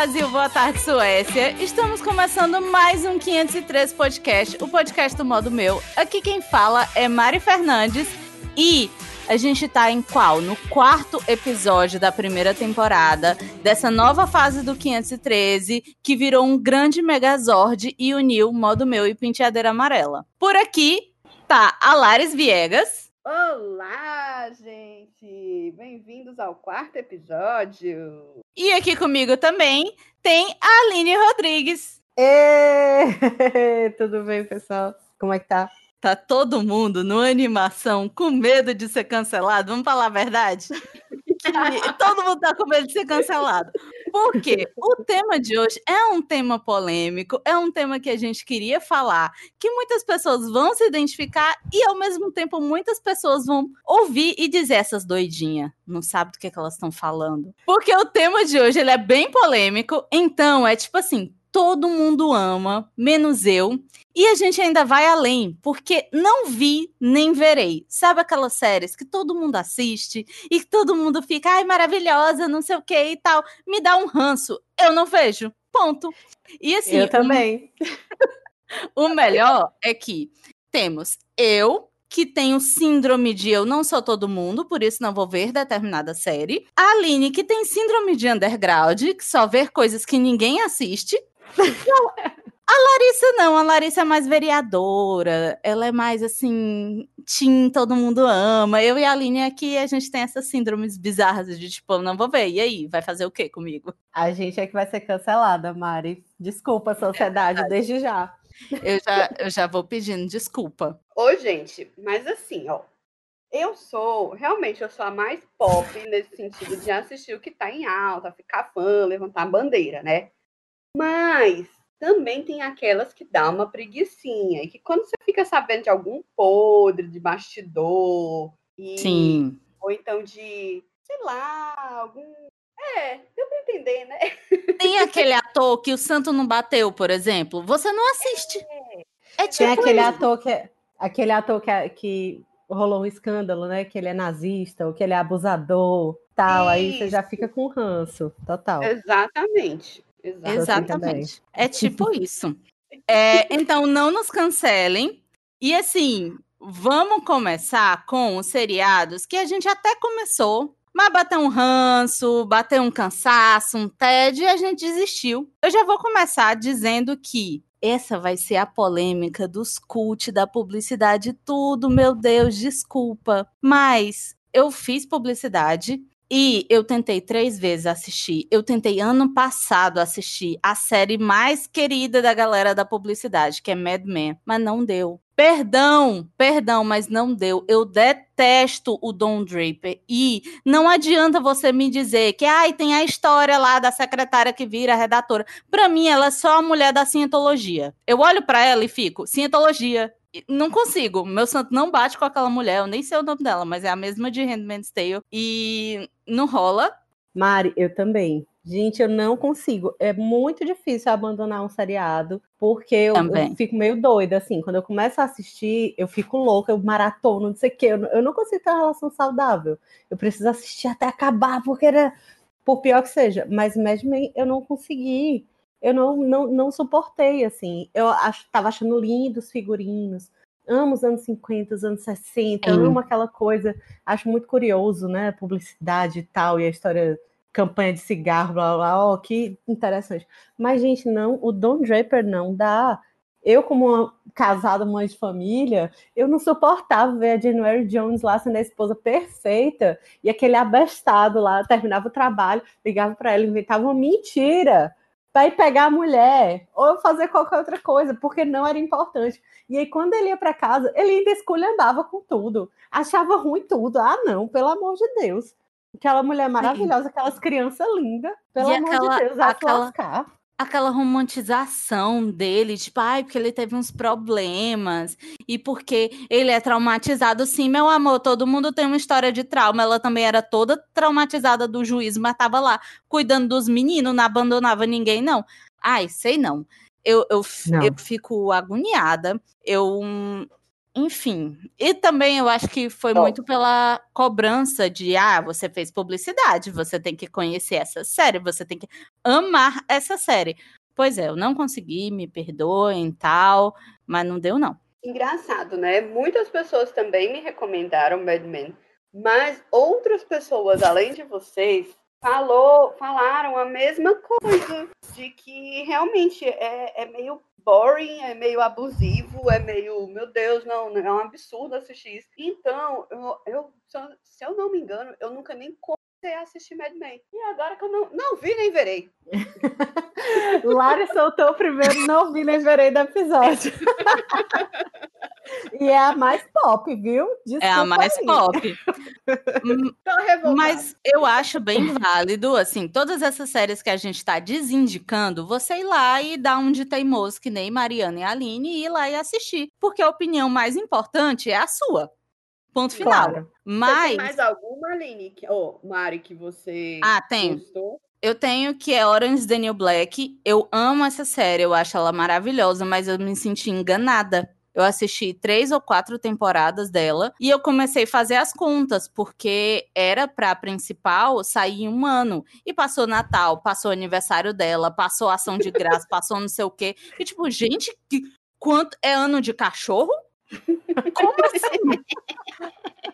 Brasil, boa tarde Suécia. Estamos começando mais um 503 podcast, o podcast do modo meu. Aqui quem fala é Mari Fernandes e a gente tá em qual? No quarto episódio da primeira temporada dessa nova fase do 513 que virou um grande megazord e uniu modo meu e penteadeira amarela. Por aqui tá a Lares Viegas. Olá, gente! Bem-vindos ao quarto episódio. E aqui comigo também tem a Aline Rodrigues. Ê! Tudo bem, pessoal? Como é que tá? Tá todo mundo no animação com medo de ser cancelado? Vamos falar a verdade? Todo mundo tá com medo de ser cancelado. Por quê? O tema de hoje é um tema polêmico, é um tema que a gente queria falar, que muitas pessoas vão se identificar e, ao mesmo tempo, muitas pessoas vão ouvir e dizer essas doidinhas. Não sabe do que, que elas estão falando. Porque o tema de hoje ele é bem polêmico, então é tipo assim: todo mundo ama, menos eu. E a gente ainda vai além, porque não vi nem verei. Sabe aquelas séries que todo mundo assiste e que todo mundo fica, ai, maravilhosa, não sei o que e tal. Me dá um ranço. Eu não vejo. Ponto. E assim. Eu também. O, melhor é que temos eu, que tenho síndrome de eu não sou todo mundo, por isso não vou ver determinada série. A Aline, que tem síndrome de underground, que só vê coisas que ninguém assiste. A Larissa não, a Larissa é mais vereadora, ela é mais assim, tim, todo mundo ama. Eu e a Aline aqui, a gente tem essas síndromes bizarras de tipo, não vou ver, e aí, vai fazer o quê comigo? A gente é que vai ser cancelada, Mari. Desculpa, sociedade, é desde já. Eu já, eu já vou pedindo desculpa. Ô, gente, mas assim, ó, eu sou, realmente, eu sou a mais pop nesse sentido de assistir o que tá em alta, ficar fã, levantar a bandeira, né? Mas também tem aquelas que dá uma preguiçinha. E que quando você fica sabendo de algum podre, de bastidor, e, Sim. ou então de, sei lá, algum. É, deu pra entender, né? Tem aquele ator que o santo não bateu, por exemplo. Você não assiste. É, tipo Tem aquele isso. ator que é, aquele ator que, é- que rolou um escândalo, né? Que ele é nazista, ou que ele é abusador, tal. Aí você já fica com ranço, total. Exatamente. Exatamente. Exatamente. É tipo isso. É, então, não nos cancelem. E assim, vamos começar com os seriados que a gente até começou, mas bateu um ranço, bateu um cansaço, um tédio e a gente desistiu. Eu já vou começar dizendo que essa vai ser a polêmica dos cult, da publicidade, tudo, meu Deus, desculpa. Mas eu fiz publicidade, e eu tentei três vezes assistir. Eu tentei ano passado assistir a série mais querida da galera da publicidade, que é Mad Men, mas não deu. Perdão, perdão, mas não deu. Eu detesto o Don Draper. E não adianta você me dizer que ai, tem a história lá da secretária que vira redatora. Para mim, ela é só a mulher da cientologia. Eu olho para ela e fico, cientologia. Não consigo. Meu santo não bate com aquela mulher. Eu nem sei o nome dela, mas é a mesma de Handmaid's Tale. E não rola. Mari, eu também. Gente, eu não consigo. É muito difícil abandonar um seriado, porque eu, eu fico meio doida, assim. Quando eu começo a assistir, eu fico louca, eu maratono, não sei o quê. Eu, não- eu não consigo ter uma relação saudável. Eu preciso assistir até acabar, porque era por pior que seja. Mas Mad Men, eu não consegui. Eu não, não, não suportei, assim. Eu ach, tava achando lindos os figurinos. Amo os anos 50, os anos 60, Sim. amo aquela coisa. Acho muito curioso, né? Publicidade e tal, e a história campanha de cigarro, blá blá, blá. Ó, que interessante. Mas, gente, não, o Don Draper não dá. Eu, como uma casada, mãe de família, eu não suportava ver a January Jones lá sendo a esposa perfeita e aquele abestado lá terminava o trabalho, ligava para ela, inventava uma mentira ir pegar a mulher ou fazer qualquer outra coisa, porque não era importante. E aí, quando ele ia para casa, ele ainda esculhambava com tudo, achava ruim tudo. Ah, não, pelo amor de Deus. Aquela mulher maravilhosa, aquelas crianças lindas, pelo E amor aquela- de Deus, vai se aquela- lascar. Aquela romantização dele, tipo, ai, porque ele teve uns problemas e porque ele é traumatizado. Sim, meu amor, todo mundo tem uma história de trauma. Ela também era toda traumatizada do juízo, mas tava lá cuidando dos meninos, não abandonava ninguém, não. Ai, sei não. Eu, eu, Não. eu fico agoniada. Eu. Enfim. E também eu acho que foi Bom. muito pela cobrança de, ah, você fez publicidade, você tem que conhecer essa série, você tem que amar essa série. Pois é, eu não consegui, me perdoem tal, mas não deu não. Engraçado, né? Muitas pessoas também me recomendaram Mad Men, mas outras pessoas, além de vocês, falou, falaram a mesma coisa, de que realmente é, é meio boring, é meio abusivo, é meio, meu Deus, não, é um absurdo assistir isso. Então, eu, eu se eu- se eu não me engano, eu nunca nem comecei a assistir Mad Men. E agora que eu não, não vi nem verei. Lari soltou o primeiro, não vi nem verei do episódio. e é a mais pop, viu? É a Desculpa mais aí. pop. Hum. Mas eu acho bem válido, assim, todas essas séries que a gente tá desindicando, você ir lá e dar um de teimoso, que nem Mariana e Aline, e ir lá e assistir. Porque a opinião mais importante é a sua. Ponto final. Claro. Mas tem mais alguma, Aline, que, oh, Mari, que você Ah, gostou? eu tenho que é Orange New Black. Eu amo essa série, eu acho ela maravilhosa, mas eu me senti enganada. Eu assisti três ou quatro temporadas dela e eu comecei a fazer as contas, porque era pra principal sair em um ano. E passou Natal, passou aniversário dela, passou ação de graça, passou não sei o quê. E tipo, gente, que, quanto é ano de cachorro? Como assim?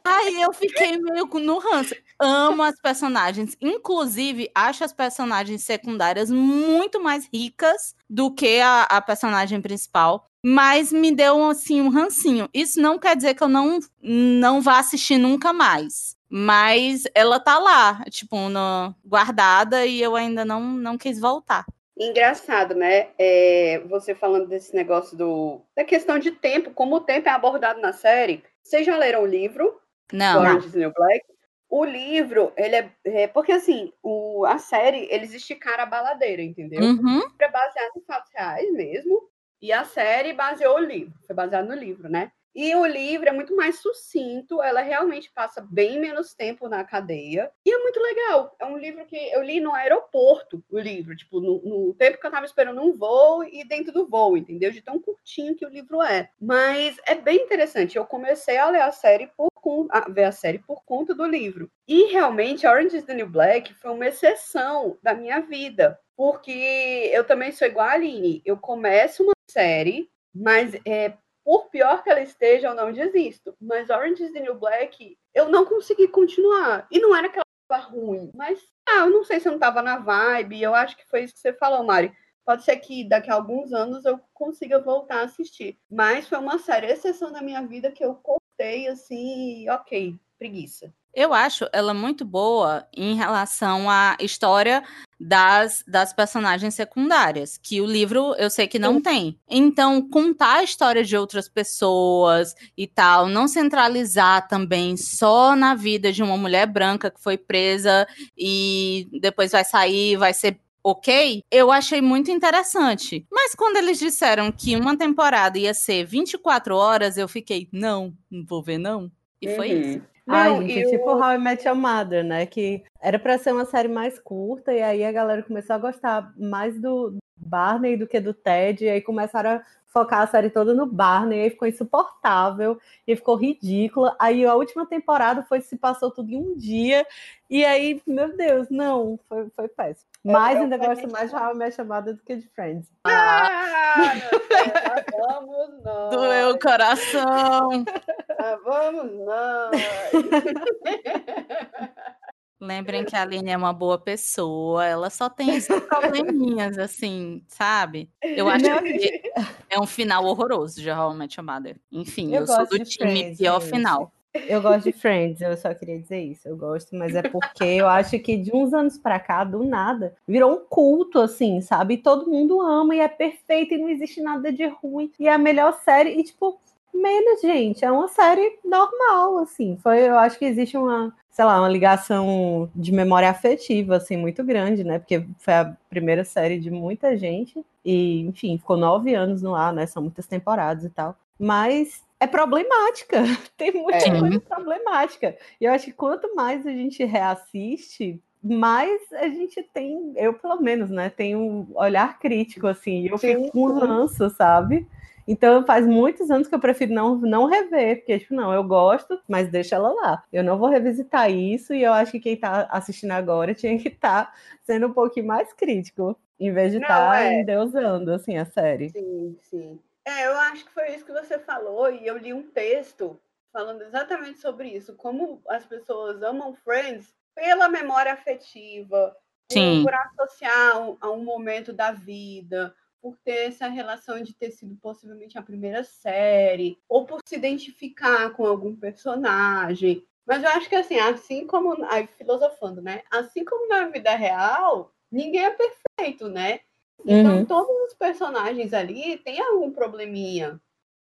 Aí eu fiquei meio no ranço. Amo as personagens. Inclusive, acho as personagens secundárias muito mais ricas do que a, a personagem principal. Mas me deu, assim, um rancinho. Isso não quer dizer que eu não, não vá assistir nunca mais. Mas ela tá lá, tipo, no- guardada e eu ainda não, não quis voltar. Engraçado, né? É, você falando desse negócio do, da questão de tempo, como o tempo é abordado na série. Vocês já leram o livro, Não, Orange New Black? O livro, ele é, é- porque assim, o, a série, eles esticaram a baladeira, entendeu? Uhum. é baseado em fatos reais mesmo. E a série baseou o livro, foi baseado no livro, né? E o livro é muito mais sucinto, ela realmente passa bem menos tempo na cadeia. E é muito legal. É um livro que eu li no aeroporto, o livro, tipo, no, no tempo que eu tava esperando um voo e dentro do voo, entendeu? De tão curtinho que o livro é. Mas é bem interessante. Eu comecei a ler a série por a ver a série por conta do livro. E realmente, Orange is the New Black foi uma exceção da minha vida. Porque eu também sou igual a Aline. Eu começo uma série, mas é, por pior que ela esteja, eu não desisto. Mas Orange is the New Black, eu não consegui continuar. E não era que ela estava ruim, mas ah, eu não sei se eu não estava na vibe. Eu acho que foi isso que você falou, Mari. Pode ser que daqui a alguns anos eu consiga voltar a assistir. Mas foi uma série exceção da minha vida que eu cortei assim, ok, preguiça. Eu acho ela muito boa em relação à história das, das personagens secundárias, que o livro eu sei que não tem. Então, contar a história de outras pessoas e tal, não centralizar também só na vida de uma mulher branca que foi presa e depois vai sair, vai ser ok, eu achei muito interessante. Mas quando eles disseram que uma temporada ia ser 24 horas, eu fiquei, não, não vou ver não. E foi Uhum. Ai, Não, gente, e o- tipo How I Met Your Mother, né? Que era pra ser uma série mais curta, e aí a galera começou a gostar mais do Barney do que do Ted, e aí começaram a focar a série toda no Barney, e aí ficou insuportável, e ficou ridícula. Aí a última temporada foi se passou tudo em um dia, e aí, meu Deus, não, foi, foi péssimo. Mas eu ainda gosto mais de How I Met Your Mother do que de Friends. Ah, meu Deus, vamos nós. Doeu o coração. Lá vamos nós. Lembrem que a Aline é uma boa pessoa, ela só tem esses probleminhas, assim, sabe? Eu acho Não, que é um final horroroso de How I Met Your Mother. Enfim, eu, Eu sou do time Friends, pior gente. final. Eu gosto de Friends, eu só queria dizer isso. Eu gosto, mas é porque eu acho que de uns anos pra cá, do nada, virou um culto, assim, sabe? E todo mundo ama e é perfeito e não existe nada de ruim. E é a melhor série. E, tipo, menos, gente. É uma série normal, assim. Foi, eu acho que existe uma, sei lá, uma ligação de memória afetiva, assim, muito grande, né? Porque foi a primeira série de muita gente. E, enfim, ficou nove anos no ar, né? São muitas temporadas e tal. Mas é problemática. Tem muita É. coisa problemática. E eu acho que quanto mais a gente reassiste, mais a gente tem, eu pelo menos, né, tenho um olhar crítico, assim, e eu fico com sim. ranço, sabe? Então faz muitos anos que eu prefiro não, não rever, porque, tipo, não, eu gosto, mas deixa ela lá. Eu não vou revisitar isso, e eu acho que quem tá assistindo agora tinha que estar tá sendo um pouquinho mais crítico, em vez de estar tá é. endeusando, assim, a série. Sim, sim. É, eu acho que foi isso que você falou, e eu li um texto falando exatamente sobre isso, como as pessoas amam Friends pela memória afetiva, Sim. por associar a um momento da vida, por ter essa relação de ter sido possivelmente a primeira série, ou por se identificar com algum personagem. Mas eu acho que assim, assim como aí filosofando, né? Assim como na vida real, ninguém é perfeito, né? Então uhum. todos os personagens ali têm algum probleminha.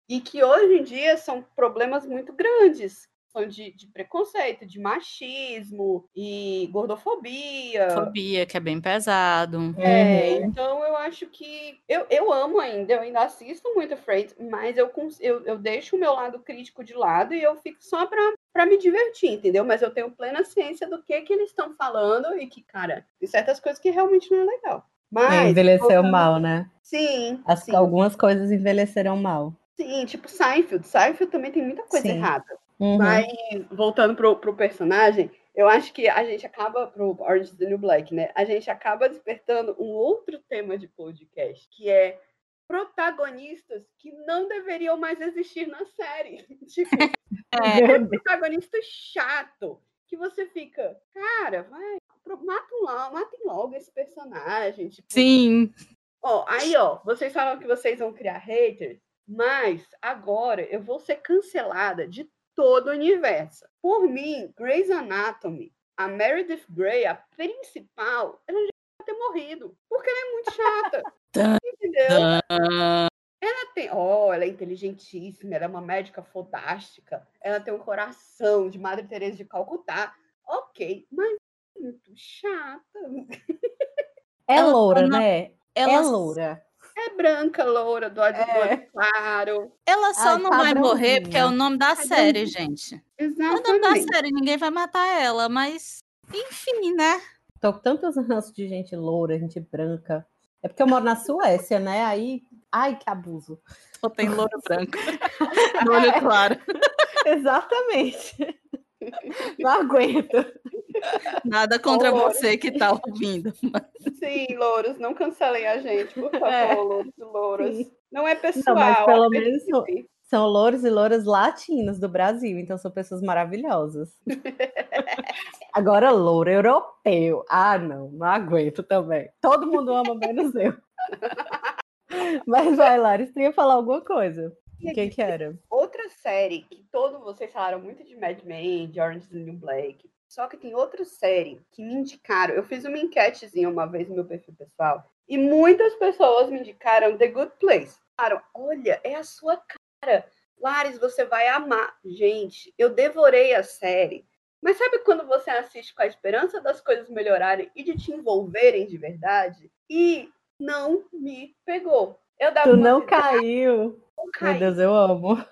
E que hoje em dia são problemas muito grandes de, de, preconceito, de machismo e gordofobia. Fobia, que é bem pesado. É, uhum. então eu acho que. Eu, eu amo ainda, eu ainda assisto muito Friends, mas eu, eu, eu deixo o meu lado crítico de lado e eu fico só pra, pra me divertir, entendeu? Mas eu tenho plena ciência do que, que eles estão falando e que, cara, tem certas coisas que realmente não é legal. Mas, é, envelheceu voltando... mal, né? Sim, As, sim. Algumas coisas envelheceram mal. Sim, tipo Seinfeld. Seinfeld também tem muita coisa sim. errada. Uhum. Mas, voltando pro, pro personagem, eu acho que a gente acaba, pro Orange is the New Black, né? A gente acaba despertando um outro tema de podcast, que é protagonistas que não deveriam mais existir na série. tipo, é. um protagonista chato, que você fica, cara, vai, matem logo, matem logo esse personagem. Tipo, Sim. Ó, aí, ó, vocês falam que vocês vão criar haters, mas agora eu vou ser cancelada de todo o universo. Por mim, Grey's Anatomy, a Meredith Grey, a principal, ela já ter morrido, porque ela é muito chata. entendeu? Ela tem, oh, ela é inteligentíssima, ela é uma médica fodástica, ela tem um coração de Madre Teresa de Calcutá. Ok, mas é muito chata. É loura, né? Ela... É loura. É branca, loura, do olho, é. claro. Ela só Ai, não vai morrer porque é o nome da série, gente. Exatamente. É o nome da série, ninguém vai matar ela, mas enfim, né? Tô com tantos ranços de gente loura, gente branca. É porque eu moro na Suécia, né? Aí, ai, que abuso. Só tem louro branco. no olho claro. Exatamente. Não aguento. Nada contra você que está ouvindo. Mas... Sim, louros, não cancelem a gente, por favor, é. louros e louras. Não é pessoal. Não, mas pelo é menos são, são louros e louras latinos do Brasil, então são pessoas maravilhosas. Agora, louro europeu. Ah, não, não aguento também. Todo mundo ama menos eu. Mas vai, Laris, tu ia falar alguma coisa. O que, que era? Outra série que todos vocês falaram muito de Mad Men, de Orange is the New Black. Só que tem outra série que me indicaram. Eu fiz uma enquetezinha uma vez no meu perfil pessoal e muitas pessoas me indicaram The Good Place. Falaram, olha, é a sua cara. Lares, você vai amar. Gente, eu devorei a série. Mas sabe quando você assiste com a esperança das coisas melhorarem e de te envolverem de verdade? E não me pegou. Eu tu não caiu. Meu Deus, eu amo.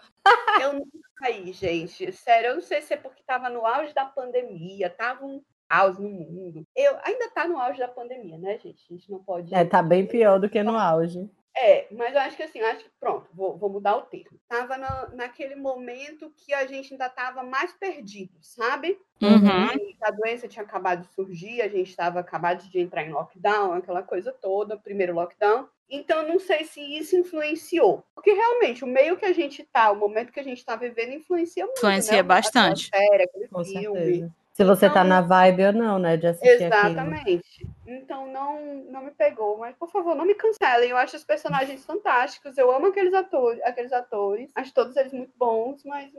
Eu nunca caí, gente. Sério, eu não sei se é porque estava no auge da pandemia, tava um caos no mundo. Eu ainda tá no auge da pandemia, né, gente? A gente não pode. É, tá bem pior do que no auge. É, mas eu acho que assim, acho que pronto, vou, vou mudar o termo. Tava na, naquele momento que a gente ainda tava mais perdido, sabe? Uhum. A doença tinha acabado de surgir, a gente estava acabado de entrar em lockdown, aquela coisa toda, primeiro lockdown. Então, não sei se isso influenciou. Porque realmente, o meio que a gente tá, o momento que a gente tá vivendo, influencia muito. Influencia né? bastante. Série, aquele Com filme. Certeza. Se você então, tá na vibe ou não, né? De assistir Exatamente. Aquilo. Então não, não me pegou. Mas, por favor, não me cancelem. Eu acho os personagens fantásticos. Eu amo aqueles atores, aqueles atores. Acho todos eles muito bons, mas.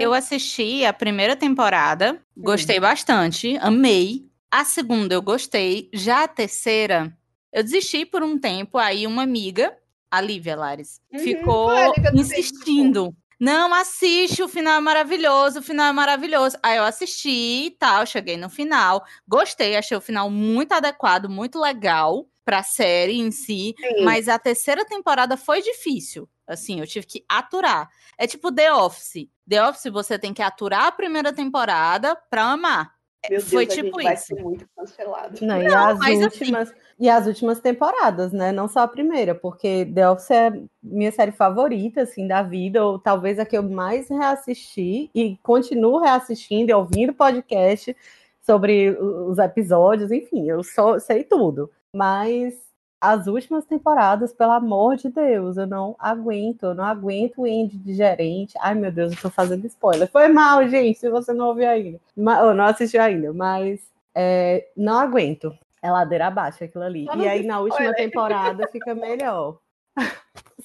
Eu assisti a primeira temporada, gostei bastante, amei. A segunda eu gostei. Já a terceira, eu desisti por um tempo. Aí uma amiga, a Lívia Lares, uhum, ficou insistindo. Não, assiste, o final é maravilhoso, o final é maravilhoso. Aí eu assisti e tal, cheguei no final, gostei, achei o final muito adequado, muito legal pra série em si, Sim. mas a terceira temporada foi difícil. Assim, eu tive que aturar. É tipo The Office. The Office você tem que aturar a primeira temporada pra amar. Meu Deus, foi tipo isso. Vai ser muito cancelado. Não, Não e as últimas, assim, E as últimas temporadas, né? Não só a primeira, porque The Office é minha série favorita, assim, da vida, ou talvez a que eu mais reassisti e continuo reassistindo e ouvindo podcast sobre os episódios, enfim, eu só sei tudo. Mas as últimas temporadas, pelo amor de Deus, eu não aguento, eu não aguento o Andy de gerente. Ai, meu Deus, eu tô fazendo spoiler. Foi mal, gente, se você não ouviu ainda. Ou não assistiu ainda, mas é, não aguento. É ladeira abaixo aquilo ali. E aí, na última temporada, fica melhor.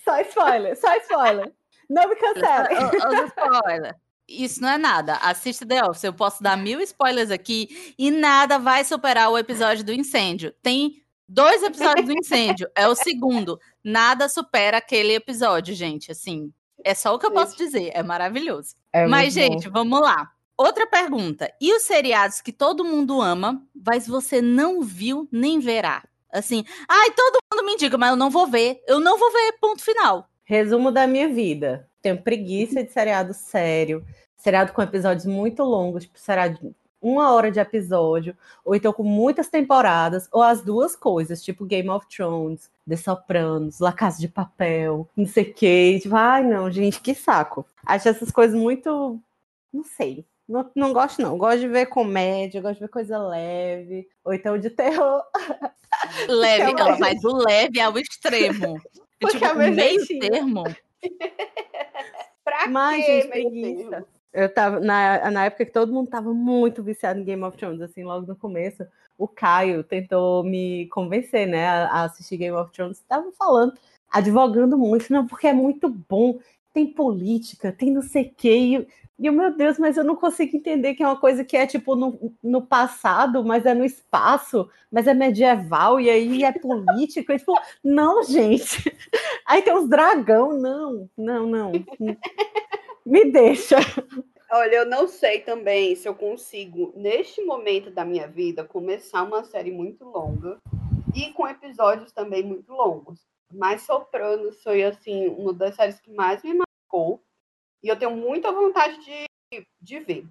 só spoiler, só spoiler. Não me cancele. Os spoiler. Isso não é nada. Assiste The Office. Eu posso dar mil spoilers aqui e nada vai superar o episódio do incêndio. Tem dois episódios do incêndio. É o segundo. Nada supera aquele episódio, gente. Assim, é só o que eu posso dizer. É maravilhoso. É Mas, gente, bom. vamos lá. Outra pergunta. E os seriados que todo mundo ama, mas você não viu nem verá? Assim, ai, todo mundo me indica, mas eu não vou ver. Eu não vou ver, ponto final. Resumo da minha vida. Tenho preguiça de seriado sério. Seriado com episódios muito longos, tipo, seriado uma hora de episódio, ou então com muitas temporadas, ou as duas coisas, tipo Game of Thrones, The Sopranos, La Casa de Papel, não sei o quê. Tipo, ai, não, gente, que saco. Acho essas coisas muito. Não sei. Não, não gosto, não. Gosto de ver comédia, gosto de ver coisa leve, ou então de terror. Leve, ela vai do leve ao extremo. Porque tipo, é meio termo. pra Mas, quê, gente, preguiça. Eu tava, na, na época que todo mundo tava muito viciado em Game of Thrones, assim, logo no começo, o Caio tentou me convencer, né, a, a assistir Game of Thrones. Tava falando, advogando muito, não, porque é muito bom, tem política, tem não sei o quê. E eu, meu Deus, mas eu não consigo entender que é uma coisa que é tipo no, no passado, mas é no espaço, mas é medieval, e aí é político. E, tipo, não, gente. Aí tem uns dragão, não, não, não. Me deixa. Olha, eu não sei também se eu consigo, neste momento da minha vida, começar uma série muito longa e com episódios também muito longos. Mas Sopranos foi, assim, uma das séries que mais me marcou e eu tenho muita vontade de, de ver.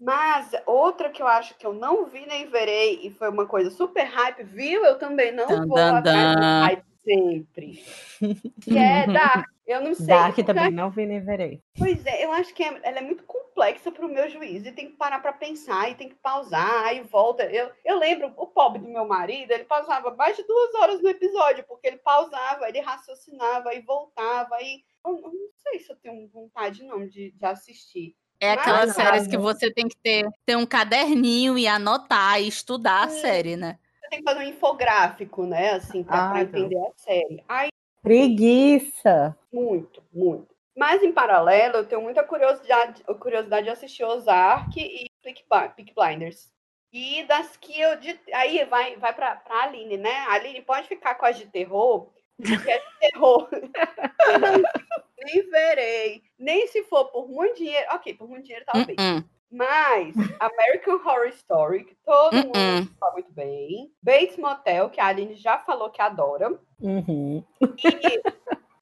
Mas outra que eu acho que eu não vi nem verei, e foi uma coisa super hype, viu? Eu também não dan, vou dan, atrás do hype sempre. Que é Dark. Eu não sei. Dark também não vi nem verei. Pois é, eu acho que é- ela é muito complexa para o meu juízo e tem que parar para pensar e tem que pausar, aí volta. Eu, eu lembro, o pobre do meu marido, ele pausava mais de duas horas no episódio, porque ele pausava, ele raciocinava e voltava. E eu, não sei se eu tenho vontade, não, de, de assistir. É aquelas Mas, séries ah, que não. você tem que ter, ter um caderninho e anotar e estudar a Hum. série, né? Você tem que fazer um infográfico, né? Assim, para Ah, entender a série. Ai, Preguiça. Muito, muito. Mas em paralelo, eu tenho muita curiosidade, curiosidade de assistir Ozark e Peaky Blinders. E das que eu. de- aí vai, vai pra, pra Aline, né? A Aline pode ficar com as de terror, é não- nem verei. Nem se for por muito dinheiro. Ok, por muito dinheiro talvez. Hum, Mas American Horror Story, que todo hum, mundo fala muito bem. Bates Motel, que a Aline já falou que adora. Uhum. E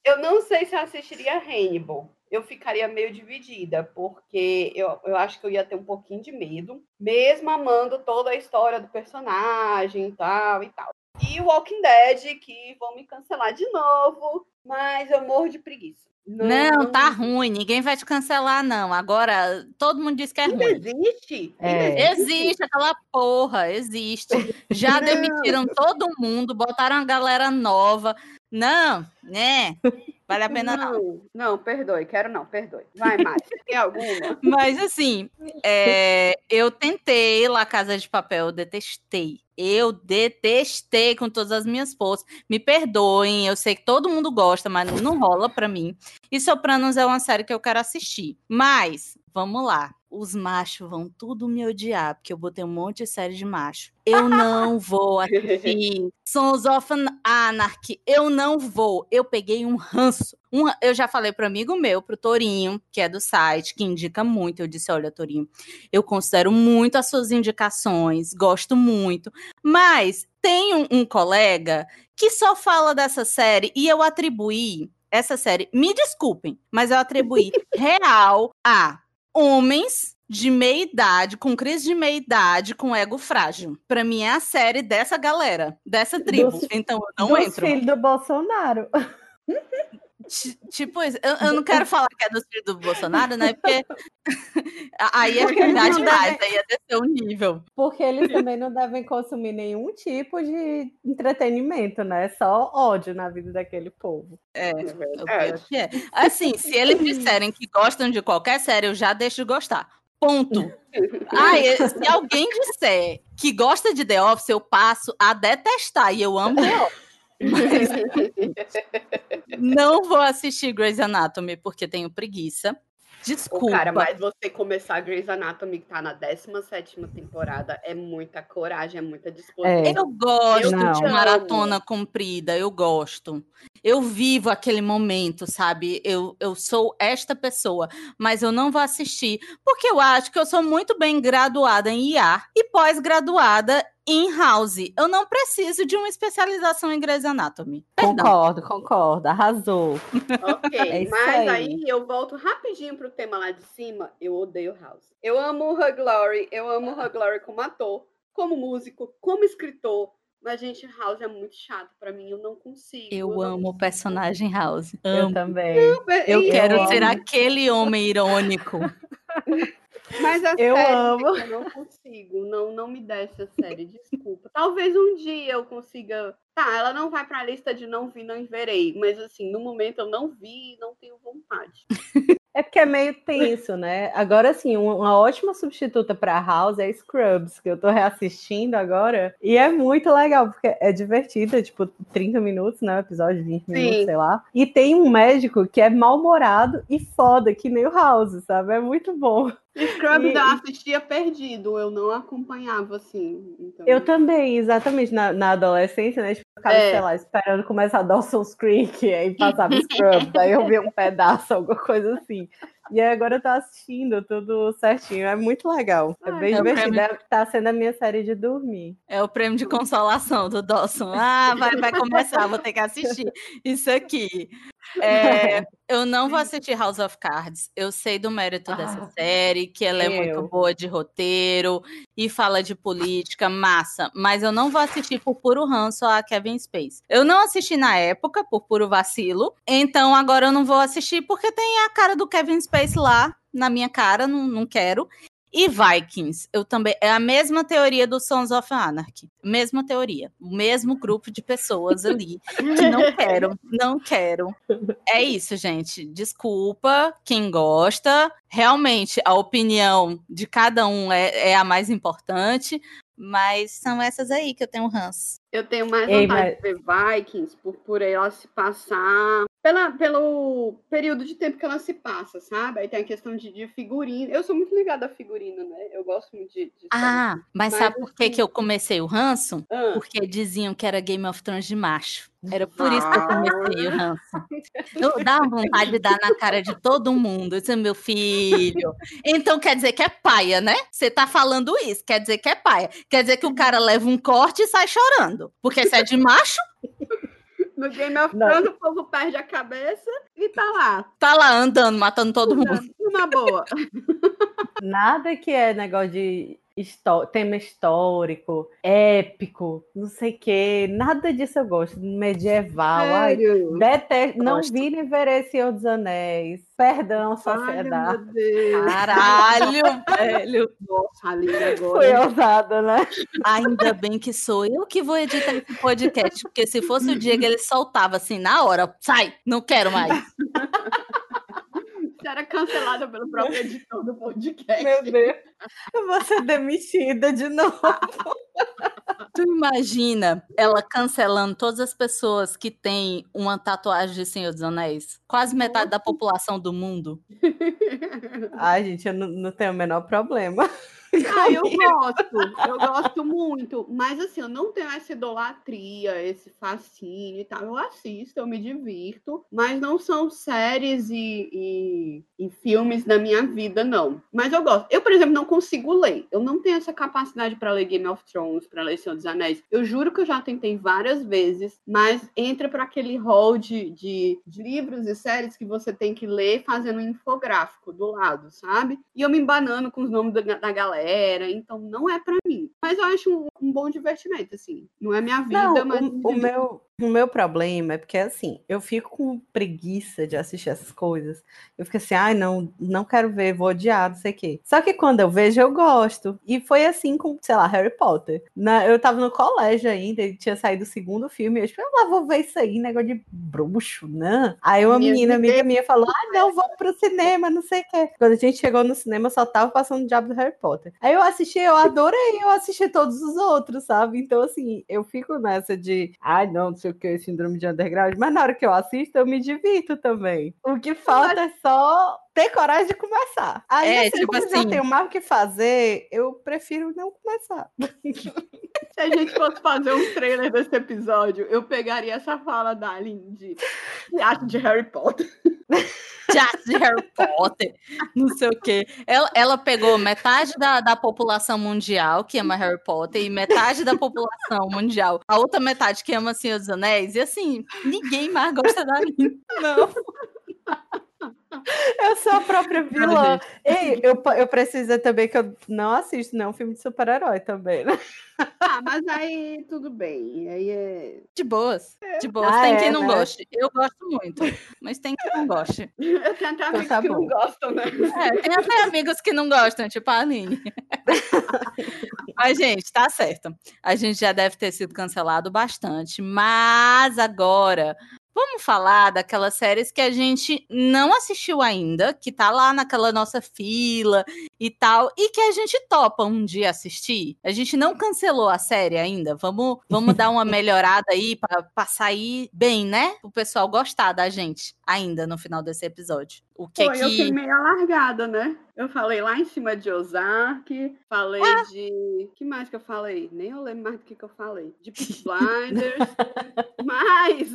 eu não sei se eu assistiria Hannibal. Eu ficaria meio dividida, porque eu, eu acho que eu ia ter um pouquinho de medo, mesmo amando toda a história do personagem e tal e tal. E o Walking Dead, que vão me cancelar de novo, mas eu morro de preguiça. Não, tá ruim, ninguém vai te cancelar, não. Agora, todo mundo diz que é Ainda ruim. existe? É. Existe aquela porra, existe. Já Não. demitiram todo mundo, botaram a galera nova. Não, né? Vale a pena não. Não, não, perdoe, quero não, perdoe. Vai, Márcia, tem alguma? Mas assim, é, eu tentei lá Casa de Papel, eu detestei. Eu detestei com todas as minhas forças. Me perdoem, eu sei que todo mundo gosta, mas não rola pra mim. E Sopranos é uma série que eu quero assistir. Mas, vamos lá. Os machos vão tudo me odiar, porque eu botei um monte de série de macho. Eu não vou assistir Sons of Anarchy. Eu não vou. Eu peguei um ranço. Um- eu já falei pro amigo meu, pro Torinho, que é do site, que indica muito. Eu disse: olha, Torinho, eu considero muito as suas indicações, gosto muito. Mas tem um, um colega que só fala dessa série e eu atribuí essa série, me desculpem, mas eu atribuí real a homens de meia idade, com crise de meia idade, com ego frágil. Pra mim é a série dessa galera, dessa tribo. Dos- então eu não Dos entro. filhos do Bolsonaro. Ti- Tipo, isso, eu, eu não quero falar que é dos filhos do Bolsonaro, né? Porque aí é verdade deve- aí ia descer o nível. Porque eles também não devem consumir nenhum tipo de entretenimento, né? Só ódio na vida daquele povo. É, É o pior verdade. que é. Assim, se eles disserem que gostam de qualquer série, eu já deixo de gostar. Ponto. Ah, se alguém disser que gosta de The Office, eu passo a detestar. E eu amo The Office. Mas não vou assistir Grey's Anatomy porque tenho preguiça. Ô, Desculpa. cara, mas você começar Grey's Anatomy, que tá na 17 temporada, é muita coragem, é muita disposição. É. Eu gosto de maratona comprida, eu gosto. Eu vivo aquele momento, sabe? Eu, eu sou esta pessoa, mas eu não vou assistir, porque eu acho que eu sou muito bem graduada em IA e pós-graduada em House. Eu não preciso de uma especialização em Grey's Anatomy. Perdão. Concordo, concordo. Arrasou. Ok, É mas aí. aí. eu volto rapidinho pro tema lá de cima. Eu odeio House. Eu amo o Hugh Laurie, eu amo o Hugh Laurie como ator, como músico, como escritor. Mas, gente, House é muito chato pra mim, eu não consigo. Eu não amo o personagem House. Eu Amo. também. Eu E- quero Eu ser aquele homem irônico. Mas a Eu série, amo. eu não consigo, não, não me desce a série, desculpa. Talvez um dia eu consiga. Tá, ela não vai pra lista de não vi, não verei. Mas assim, no momento eu não vi e não tenho vontade. É porque é meio tenso, né? Agora, sim, um- uma ótima substituta para House é Scrubs, que eu tô reassistindo agora. E é muito legal, porque é divertida, tipo, 30 minutos, né? O episódio, 20 minutos, Sim. sei lá. E tem um médico que é mal-humorado e foda, que nem o House, sabe? É muito bom. Scrubs E- eu assistia perdido, eu não acompanhava assim. Então... Eu também, exatamente, na, na adolescência, né? Tipo, eu ficava, É. sei lá, esperando começar Dawson's Creek, aí passava Scrubs, aí eu via um pedaço, alguma coisa assim. E aí agora eu tô assistindo tudo certinho, é muito legal. É Ah, bem é divertido, prêmio- é- tá sendo a minha série de dormir. É o prêmio de consolação do Dawson. Ah, vai, vai começar, vou ter que assistir isso aqui. É, eu não vou assistir House of Cards. Eu sei do mérito dessa Ah, série, que ela é muito boa de roteiro e fala de política, massa. Mas eu não vou assistir por puro ranço a Kevin Space. Eu não assisti na época, por puro vacilo. Então agora eu não vou assistir porque tem a cara do Kevin Space lá na minha cara, não, não quero. E Vikings, eu também. É a mesma teoria do Sons of Anarchy. Mesma teoria. O mesmo grupo de pessoas ali que não quero, não quero. É isso, gente. Desculpa quem gosta. Realmente, a opinião de cada um é, é a mais importante. Mas são essas aí que eu tenho ranço. Eu tenho mais Ei, vontade mas- de ver Vikings por, por ela se passar pela, pelo período de tempo que ela se passa, sabe? Aí tem a questão de, de figurino. Eu sou muito ligada a figurino, né? Eu gosto muito de. de Ah, mas, Mas sabe por que, assim- que eu comecei o ranço? Ah, Porque diziam que era Game of Thrones de macho. Era por isso que eu comecei o ranço. Eu dava vontade de dar na cara de todo mundo. É meu filho. Então quer dizer que é paia, né? Você tá falando isso, quer dizer que é paia. Quer dizer que o cara leva um corte e sai chorando. Porque se é de macho, no Game of. Thrones o povo perde a cabeça e tá lá. tá lá andando, matando todo mundo. Uma boa. Nada que é negócio de histó- tema histórico, épico, não sei o quê. Nada disso eu gosto. Medieval. Ai, Sério? detesto. Não vi nem verei Senhor dos Anéis. Perdão, Ai, sociedade. meu Deus. Caralho, velho. Nossa, Aline, Foi agora. ousada, né? Ainda bem que sou eu que vou editar esse podcast. Porque se fosse o que ele soltava assim na hora, sai, não quero mais. Era cancelada pelo próprio editor do podcast. Meu Deus. Eu vou ser demitida de novo. Tu imagina ela cancelando todas as pessoas que têm uma tatuagem de Senhor dos Anéis? Quase metade da população do mundo. Ai, gente, eu não, não tenho o menor problema. Ah, eu gosto, eu gosto muito, mas assim, eu não tenho essa idolatria, esse fascínio e tal. Eu assisto, eu me divirto, mas não são séries e, e, e filmes da minha vida, não. Mas eu gosto. Eu, por exemplo, não consigo ler. Eu não tenho essa capacidade para ler Game of Thrones, para ler Senhor dos Anéis. Eu juro que eu já tentei várias vezes, mas entra para aquele hall de, de, de livros e séries que você tem que ler fazendo um infográfico do lado, sabe? E eu me embanando com os nomes da, da galera, então não é para mim. Mas eu acho um, um, bom divertimento, assim. Não é minha vida, não, mas. O, o meu, o meu problema é porque, assim, eu fico com preguiça de assistir essas coisas. Eu fico assim, ai, não, não quero ver, vou odiar, não sei o quê. Só que quando eu vejo, eu gosto. E foi assim com, sei lá, Harry Potter. Na, eu tava no colégio ainda, e tinha saído o segundo filme, eu tipo, eu lá vou ver isso aí, negócio de bruxo, né? Aí uma menina amiga minha falou, ah, não, vamos pro cinema, não sei o quê. Quando a gente chegou no cinema, só tava passando o diabo do Harry Potter. Aí eu assisti, eu adorei, eu assisti todos os outros, sabe? Então, assim, eu fico nessa de, ai, não, não sei o que, síndrome de underground, mas na hora que eu assisto, eu me divirto também. O que falta é só ter coragem de começar. Aí, é, assim, tipo como assim... eu tenho mais o que fazer, eu prefiro não começar. Se a gente fosse fazer um trailer desse episódio, eu pegaria essa fala da Aline de teatro de Harry Potter. Teatro de Harry Potter, não sei o quê. Ela, ela pegou metade da, da população mundial que ama Harry Potter e metade da população mundial, a outra metade que ama Senhor dos Anéis, e assim, ninguém mais gosta da Aline. Não. Eu sou a própria vilã. Ei, eu, eu preciso dizer também que eu não assisto nenhum filme de super-herói também, né? Ah, mas aí tudo bem. Aí é. De boas. É. De boas. Ah, tem é, quem não né? goste. Eu gosto muito, mas tem quem não goste. Eu tenho até então amigos tá que não gostam, né? É, tem até amigos que não gostam, tipo a Aline. mas, gente, tá certo. A gente já deve ter sido cancelado bastante, mas agora Vamos falar daquelas séries que a gente não assistiu ainda, que tá lá naquela nossa fila e tal, e que a gente topa um dia assistir. A gente não cancelou a série ainda. Vamos, vamos dar uma melhorada aí para sair bem, né? O pessoal gostar da gente ainda no final desse episódio. O que Pô, que... eu fiquei meio alargada, né? Eu falei lá em cima de Ozark, falei ah. de... que mais que eu falei? Nem eu lembro mais do que, que eu falei. De Peaky Blinders, mas...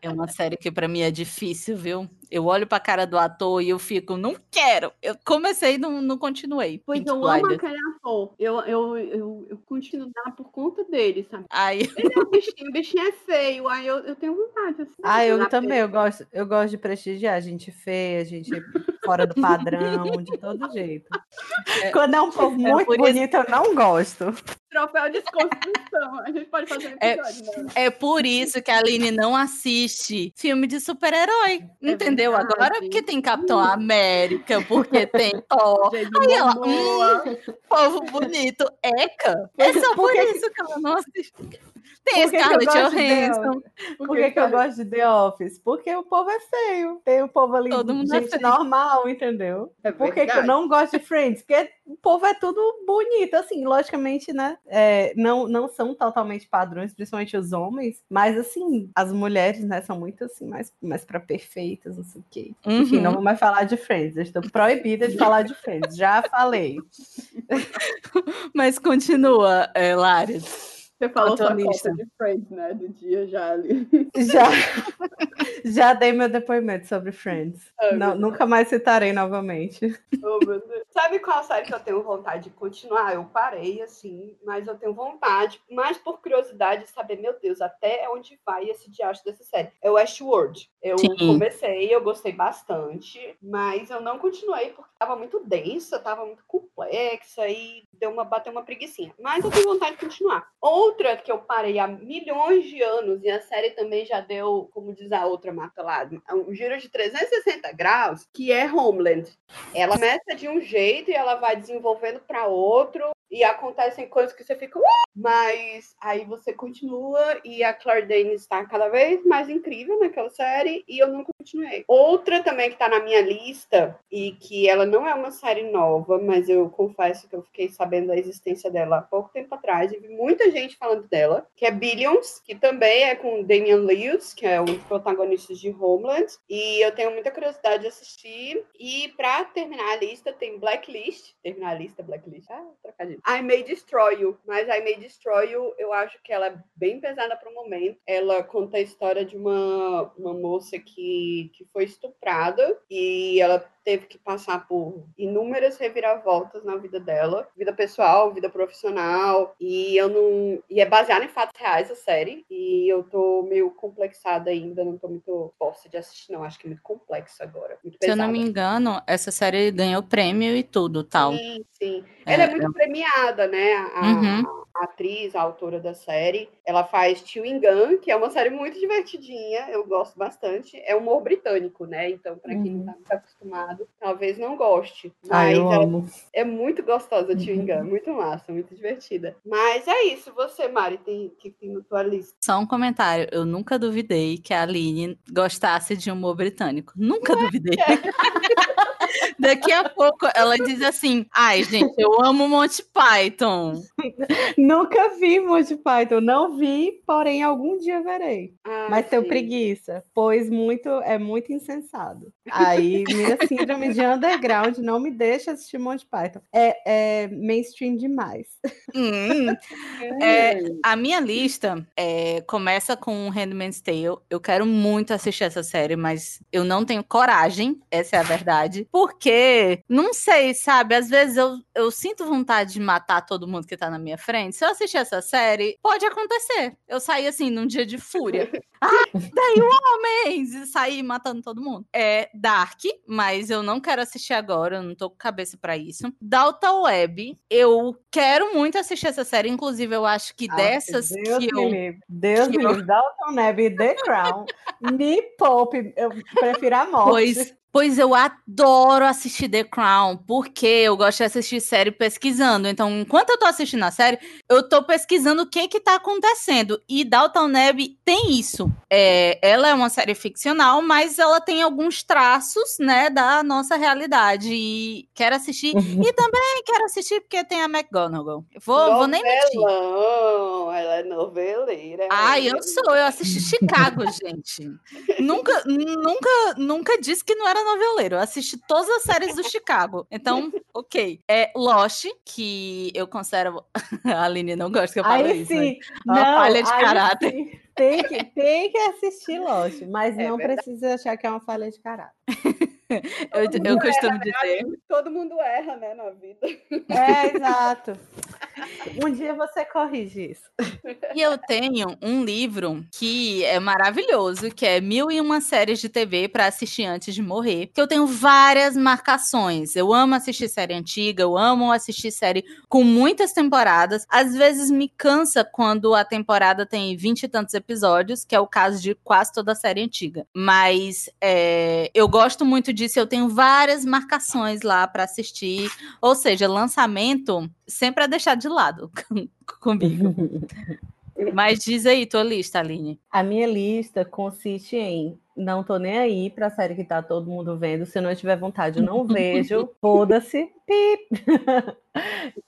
É uma série que para mim é difícil, viu? Eu olho pra cara do ator e eu fico, não quero. Eu comecei e não, não continuei. Pois eu amo aquele ator. Eu, eu, eu, eu continuo por conta dele, sabe? Aí... Ele é um bichinho, o bichinho é feio. Aí eu, eu tenho vontade. Assim, ah, eu também. Eu gosto, eu gosto de prestigiar gente feia, gente fora do padrão, de todo jeito. É, Quando é um povo é muito bonito, isso... eu não gosto. Troféu de desconstrução. A gente pode fazer um é, episódio, né? É por isso que a Aline não assiste filme de super-herói. É entendeu? Verdade. Agora porque tem Capitão América, porque tem Thor. Aí ela, hum, povo bonito, Eca. É só por isso que ela não assiste. Tem Por Scarlett Johansson. Por que, que eu gosto de The Office? Porque o povo é feio. Tem o povo ali, Todo mundo é gente é normal, entendeu? É Por que, que eu não gosto de Friends? Porque o povo é tudo bonito, assim, logicamente, né? É, não, não são totalmente padrões, principalmente os homens, mas assim, as mulheres, né, são muito assim, mais, mais pra perfeitas, não sei o quê. Uhum. Enfim, não vou mais falar de Friends, eu estou proibida de falar de Friends, já falei. mas continua, é, Lares. Você falou sua lista de Friends, né? Do dia já ali. Já. já dei meu depoimento sobre Friends. Oh, Não, nunca mais citarei novamente. Oh, Sabe qual série que eu tenho vontade de continuar? Eu parei, assim, mas eu tenho vontade, mais por curiosidade, de saber, meu Deus, até onde vai esse diacho dessa série. É Westworld. Eu Sim. comecei, eu gostei bastante, mas eu não continuei porque estava muito densa, estava muito complexa e deu uma, bateu uma preguiçinha. Mas eu tenho vontade de continuar. Outra que eu parei há milhões de anos, e a série também já deu, como diz a outra mata lá, um giro de 360 graus, que é Homeland. Ela começa de um jeito e ela vai desenvolvendo para outro, e acontecem coisas que você fica, uh! mas aí você continua e a Claire Danes está cada vez mais incrível naquela série e eu não continuei. Outra também que tá na minha lista e que ela não é uma série nova, mas eu confesso que eu fiquei sabendo da existência dela há pouco tempo atrás e vi muita gente falando dela, que é Billions, que também é com Damian Lewis, que é um dos protagonistas de Homeland, e eu tenho muita curiosidade de assistir. E para terminar a lista tem Blacklist, terminar a lista Blacklist, ah, trocadilho. I May Destroy You, mas I May Destroy You, eu acho que ela é bem pesada para o momento. Ela conta a história de uma, uma moça que, que foi estuprada e ela teve que passar por inúmeras reviravoltas na vida dela, vida pessoal, vida profissional, e eu não e é baseada em fatos reais a série, e eu tô meio complexada ainda, não tô muito forte de assistir não, acho que é muito complexo agora, muito Se eu não me engano, essa série ganhou prêmio e tudo, tal. Sim, sim. Ela é, é muito é... premiada, né? A, uhum. A, atriz, a autora da série, ela faz Chewing Gun, que é uma série muito divertidinha, eu gosto bastante. É humor britânico, né? Então, para quem uhum. não tá muito acostumado talvez não goste. Mas eu amo. É, muito gostosa Chewing Gum, muito massa, muito divertida. Mas é isso, você, Mari, tem que tem na tua lista. Só um comentário, eu nunca duvidei que a Aline gostasse de humor britânico. Nunca duvidei. Daqui a pouco ela diz assim: Ai, gente, eu amo Monty Python. Nunca vi Monty Python, não vi, porém algum dia verei. Ah, Mas tenho preguiça, pois muito é muito insensado. Aí minha síndrome de underground não me deixa assistir Monty Python. É, é mainstream demais. Hum, é, a minha lista é, começa com Handmaid's Tale. Eu quero muito assistir essa série, mas eu não tenho coragem, essa é a verdade. Porque, não sei, sabe? Às vezes eu, eu sinto vontade de matar todo mundo que tá na minha frente. Se eu assistir essa série, pode acontecer. Eu sair assim num dia de fúria. ah, daí homens! E sair matando todo mundo. É Dark, mas eu não quero assistir agora, eu não tô com cabeça para isso. Dalton Web, eu quero muito assistir essa série, inclusive eu acho que ah, dessas Deus que eu... Livre. Deus que me livre, Dalton Web e The Crown, me poupe, eu prefiro a morte. Pois Pois eu adoro assistir The Crown, porque eu gosto de assistir série pesquisando. Então, enquanto eu tô assistindo a série, eu tô pesquisando o que que tá acontecendo. E Dalton Neb tem isso. É, ela é uma série ficcional, mas ela tem alguns traços, né, da nossa realidade. E quero assistir. e também quero assistir porque tem a McGonagall. Vou, vou nem mentir. Ela é noveleira. Ai, eu sou. Eu assisti Chicago, gente. nunca, nunca, nunca disse que não era noveleiro. Eu assisti todas as séries do Chicago. Então, ok. É Lost, que eu considero. A Aline não gosta que eu fale aí isso. Sim. Né? Não, uma falha de caráter. Sim. Tem que, tem que assistir Lost, mas é não verdade. precisa achar que é uma falha de caráter. eu, eu costumo dizer. Todo mundo erra, né, na vida. É, exato. Um dia você corrige isso. E eu tenho um livro que é maravilhoso, que é Mil e Uma Séries de TV para assistir antes de morrer. Que eu tenho várias marcações. Eu amo assistir série antiga, eu amo assistir série com muitas temporadas. Às vezes me cansa quando a temporada tem vinte e tantos episódios, que é o caso de quase toda a série antiga. Mas é, eu gosto muito disso, eu tenho várias marcações lá para assistir. Ou seja, lançamento sempre a deixar de lado comigo. Mas diz aí tua lista, Aline. A minha lista consiste em não tô nem aí pra série que tá todo mundo vendo. Se não tiver vontade, eu não vejo. Foda-se. Pip.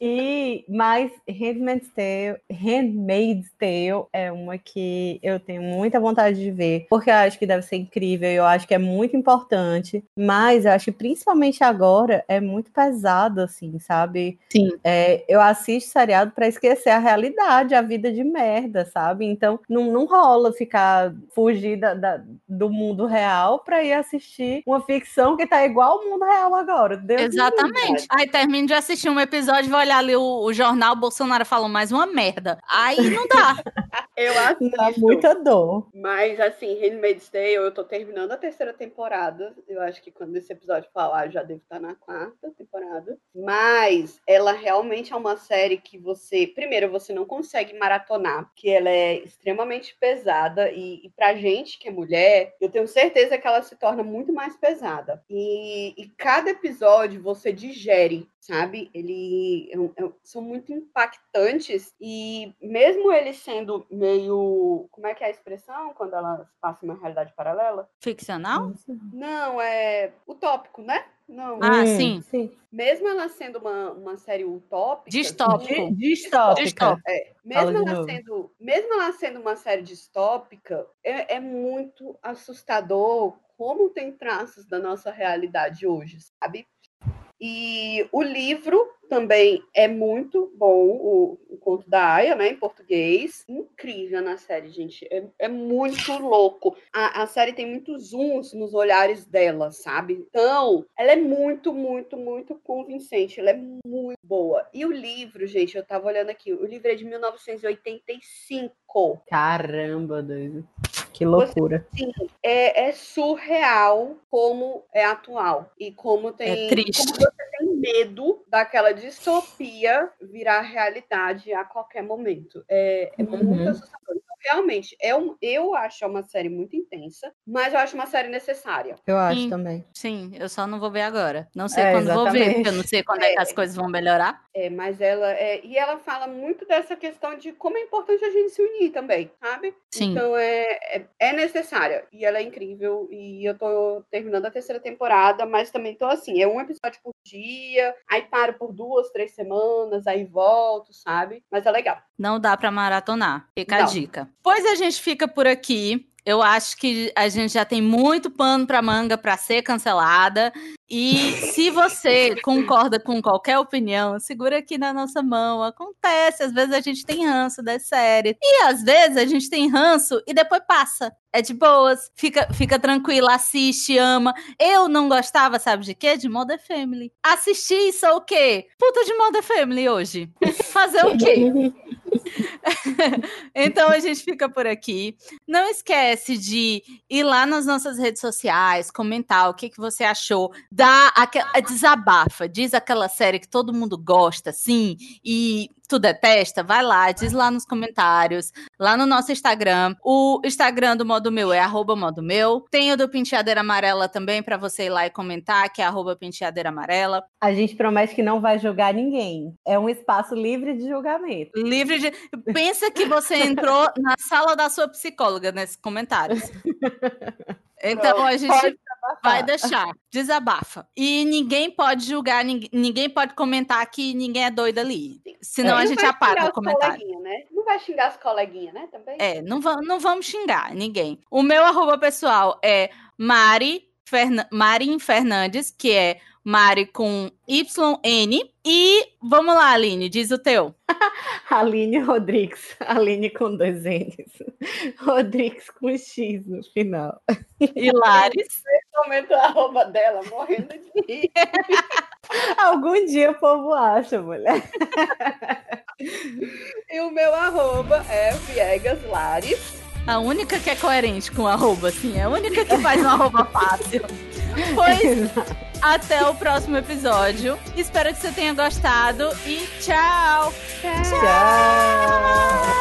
e mais Handmaid's Tale, Handmaid's Tale é uma que eu tenho muita vontade de ver, porque eu acho que deve ser incrível, eu acho que é muito importante, mas eu acho que principalmente agora é muito pesado, assim, sabe? Sim. É, eu assisto seriado para esquecer a realidade, a vida de merda, sabe? Então não, não rola ficar fugir da, da do mundo real para ir assistir uma ficção que tá igual ao mundo real agora. Deus Exatamente. Aí termino de assistir um episódio, vou olhar ali o, o jornal, o Bolsonaro falou mais uma merda. Aí não dá. eu assisto. Dá muita dor. Mas, assim, Handmaid's Tale, eu tô terminando a terceira temporada. Eu acho que quando esse episódio falar, já devo estar na quarta temporada. Mas ela realmente é uma série que você, primeiro, você não consegue maratonar, que ela é extremamente pesada. E, e pra gente que é mulher, eu tenho certeza que ela se torna muito mais pesada. E, e cada episódio você digere sabe? Ele é é são muito impactantes e mesmo eles sendo meio. Como é que é a expressão quando ela passa uma realidade paralela? Ficcional? Não, é utópico, né? Não. Ah, Hum, sim. sim. Mesmo ela sendo uma, uma série utópica. Distópico. Di- Distópica. Distópico. É, mesmo ela, sendo, mesmo ela sendo uma série distópica, é, é muito assustador como tem traços da nossa realidade hoje, sabe? E o livro também é muito bom, o, o conto da Aya, né, em português. Incrível na série, gente. É, é muito louco. A, a série tem muitos zooms nos olhares dela, sabe? Então, ela é muito, muito, muito convincente. Ela é muito boa. E o livro, gente, eu tava olhando aqui, o livro é de 1985. Caramba, doido. Que loucura. É, é surreal como é atual. E como tem. É triste. Como você tem medo daquela distopia virar realidade a qualquer momento. É, é muito Uhum. assustador. Realmente, é um, eu acho uma série muito intensa, mas eu acho uma série necessária. Eu acho Sim. também. Sim, eu só não vou ver agora. Não sei É, quando vou ver, exatamente. porque eu não sei quando é que as É. coisas vão melhorar. É, mas ela é, e ela fala muito dessa questão de como é importante a gente se unir também, sabe? Sim. Então é, é, é necessária e ela é incrível e eu tô terminando a terceira temporada, mas também tô assim, é um episódio por dia, aí paro por duas, três semanas, aí volto, sabe? Mas é legal. Não dá pra maratonar. Fica a Não. dica. Pois a gente fica por aqui. Eu acho que a gente já tem muito pano pra manga pra ser cancelada. E se você concorda com qualquer opinião, segura aqui na nossa mão. Acontece, às vezes a gente tem ranço das séries. E às vezes a gente tem ranço e depois passa. É de boas, fica, fica tranquila, assiste, ama. Eu não gostava, sabe de quê? De Modern Family. Assisti e sou o quê? Puta de Modern Family hoje. Fazer o quê? então a gente fica por aqui. Não esquece de ir lá nas nossas redes sociais, comentar o que, que você achou, dá aquela desabafa, diz aquela série que todo mundo gosta, sim, e tu detesta, vai lá, diz lá nos comentários, lá no nosso Instagram. O Instagram do Modo Meu é arroba Modo Meu. Tem o do Penteadeira Amarela também para você ir lá e comentar, que é arroba Penteadeira Amarela. A gente promete que não vai julgar ninguém. É um espaço livre de julgamento. Livre de. Pensa que você entrou na sala da sua psicóloga nesses comentários. Então a gente Pode vai deixar, desabafa. E ninguém pode julgar, ninguém, pode comentar que ninguém é doido ali. Senão É. a gente apaga o comentário. né? Não vai xingar as coleguinhas, né? Também. É, não, va não vamos xingar ninguém. O meu arroba pessoal é Mari, Ferna Marin Fernandes, que é Mari com YN. E vamos lá, Aline, diz o teu. Aline Rodrigues. Aline com dois N's. Rodrigues com X no final. E Lares. Momento a arroba dela, morrendo de rir. Algum dia o povo acha, mulher. E o meu arroba é Viegas Lares. A única que é coerente com arroba, assim. É a única que faz um arroba fácil. Pois até o próximo episódio. Espero que você tenha gostado e tchau! Tchau.